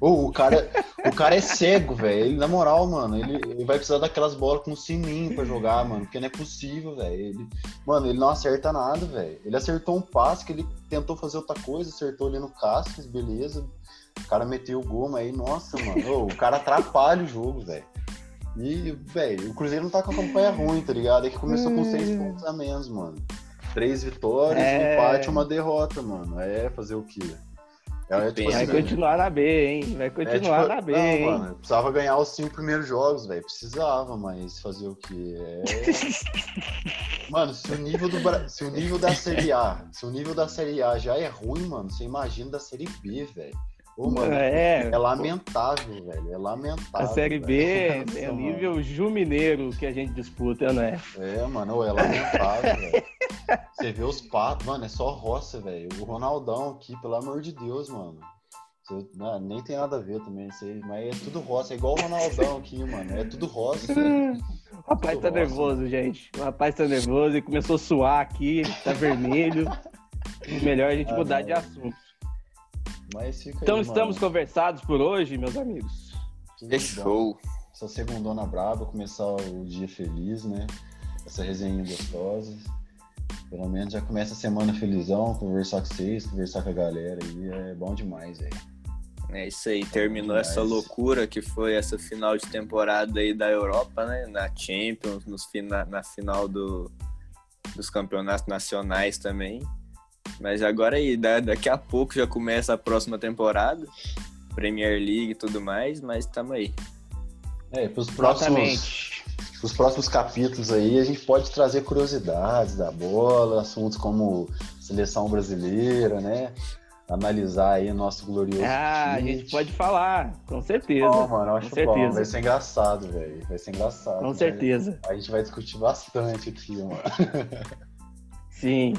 Ô, o cara, o cara é cego, velho. Na moral, mano, ele, ele vai precisar daquelas bolas com sininho pra jogar, mano. Porque não é possível, velho. Ele, mano, ele não acerta nada, velho. Ele acertou um passe que ele tentou fazer outra coisa, acertou ali no Cascas, beleza. O cara meteu o gol, mas aí, nossa, mano. ô, o cara atrapalha o jogo, velho. E, velho, o Cruzeiro não tá com a campanha ruim, tá ligado? É que começou com seis pontos a menos, mano. Três vitórias, É. um empate uma derrota, mano. É fazer o quê? É, tipo Vai assim, continuar na B, hein? Vai é, continuar tipo, na B, não, hein? mano, precisava ganhar os cinco primeiros jogos, velho. Precisava, mas fazer o quê? É... <laughs> mano, se o nível do Bra- se o nível da Série A, se o nível da Série A já é ruim, mano, você imagina da Série B, velho. Ô, mano, é, É, lamentável, velho. É lamentável. a Série B <laughs> velho. é o nível Ju Mineiro que a gente disputa, né? mano. É, mano, é lamentável, velho. Você vê os patos, mano, é só roça, velho. O Ronaldão aqui, pelo amor de Deus, mano. Você- não, nem tem nada a ver também, sei, mas é tudo roça. É igual o Ronaldão aqui, mano. É tudo roça, velho. <laughs> O rapaz tá Nossa, nervoso, gente. O rapaz tá nervoso e começou a suar aqui, tá vermelho. Melhor a gente Ah, mudar não. de assunto. Mas fica Então aí, estamos mano. conversados por hoje, meus amigos. Fechou. Essa segundona braba, começar o dia feliz, né? Essa resenha gostosa. Pelo menos já começa a semana felizão, conversar com vocês, conversar com a galera aí. É bom demais, velho. É isso aí, terminou demais. essa loucura que foi essa final de temporada aí da Europa, né? Na Champions, nos fina, na final do, dos campeonatos nacionais também. Mas agora aí, da- daqui a pouco já começa a próxima temporada, Premier League e tudo mais, mas tamo aí. É, pros próximos, Exatamente. os próximos capítulos aí a gente pode trazer curiosidades da bola, assuntos como seleção brasileira, né? Analisar aí nosso glorioso. Ah, time. a gente pode falar, com certeza. Bom, mano, eu acho com certeza. bom. Vai ser engraçado, velho. Vai ser engraçado. Com certeza. A gente vai discutir bastante aqui, mano. <laughs> Sim.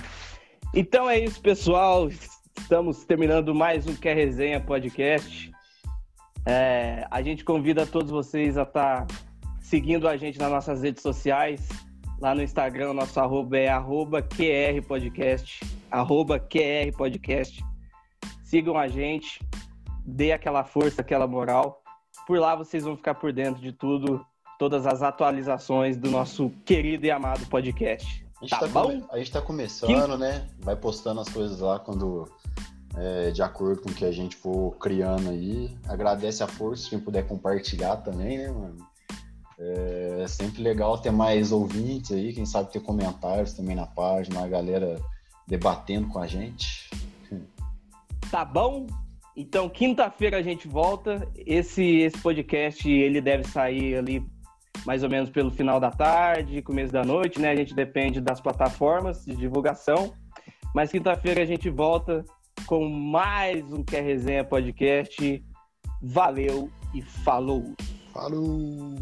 Então é isso, pessoal. Estamos terminando mais um Quer Resenha Podcast. É, a gente convida todos vocês a estar tá seguindo a gente nas nossas redes sociais. Lá no Instagram, nosso arroba é arroba QR Podcast. Arroba QR Podcast. Sigam a gente, dê aquela força, aquela moral. Por lá vocês vão ficar por dentro de tudo, todas as atualizações do nosso querido e amado podcast. A gente tá, tá bom? Come... A gente tá começando, né? Vai postando as coisas lá quando é, de acordo com o que a gente for criando aí. Agradece a força, quem puder compartilhar também, né, mano? É sempre legal ter mais ouvintes aí, quem sabe ter comentários também na página, a galera debatendo com a gente. Tá bom? Então, quinta-feira a gente volta. Esse, esse podcast ele deve sair ali mais ou menos pelo final da tarde, começo da noite, né? A gente depende das plataformas de divulgação. Mas quinta-feira a gente volta com mais um Quer Resenha Podcast. Valeu e falou! Falou!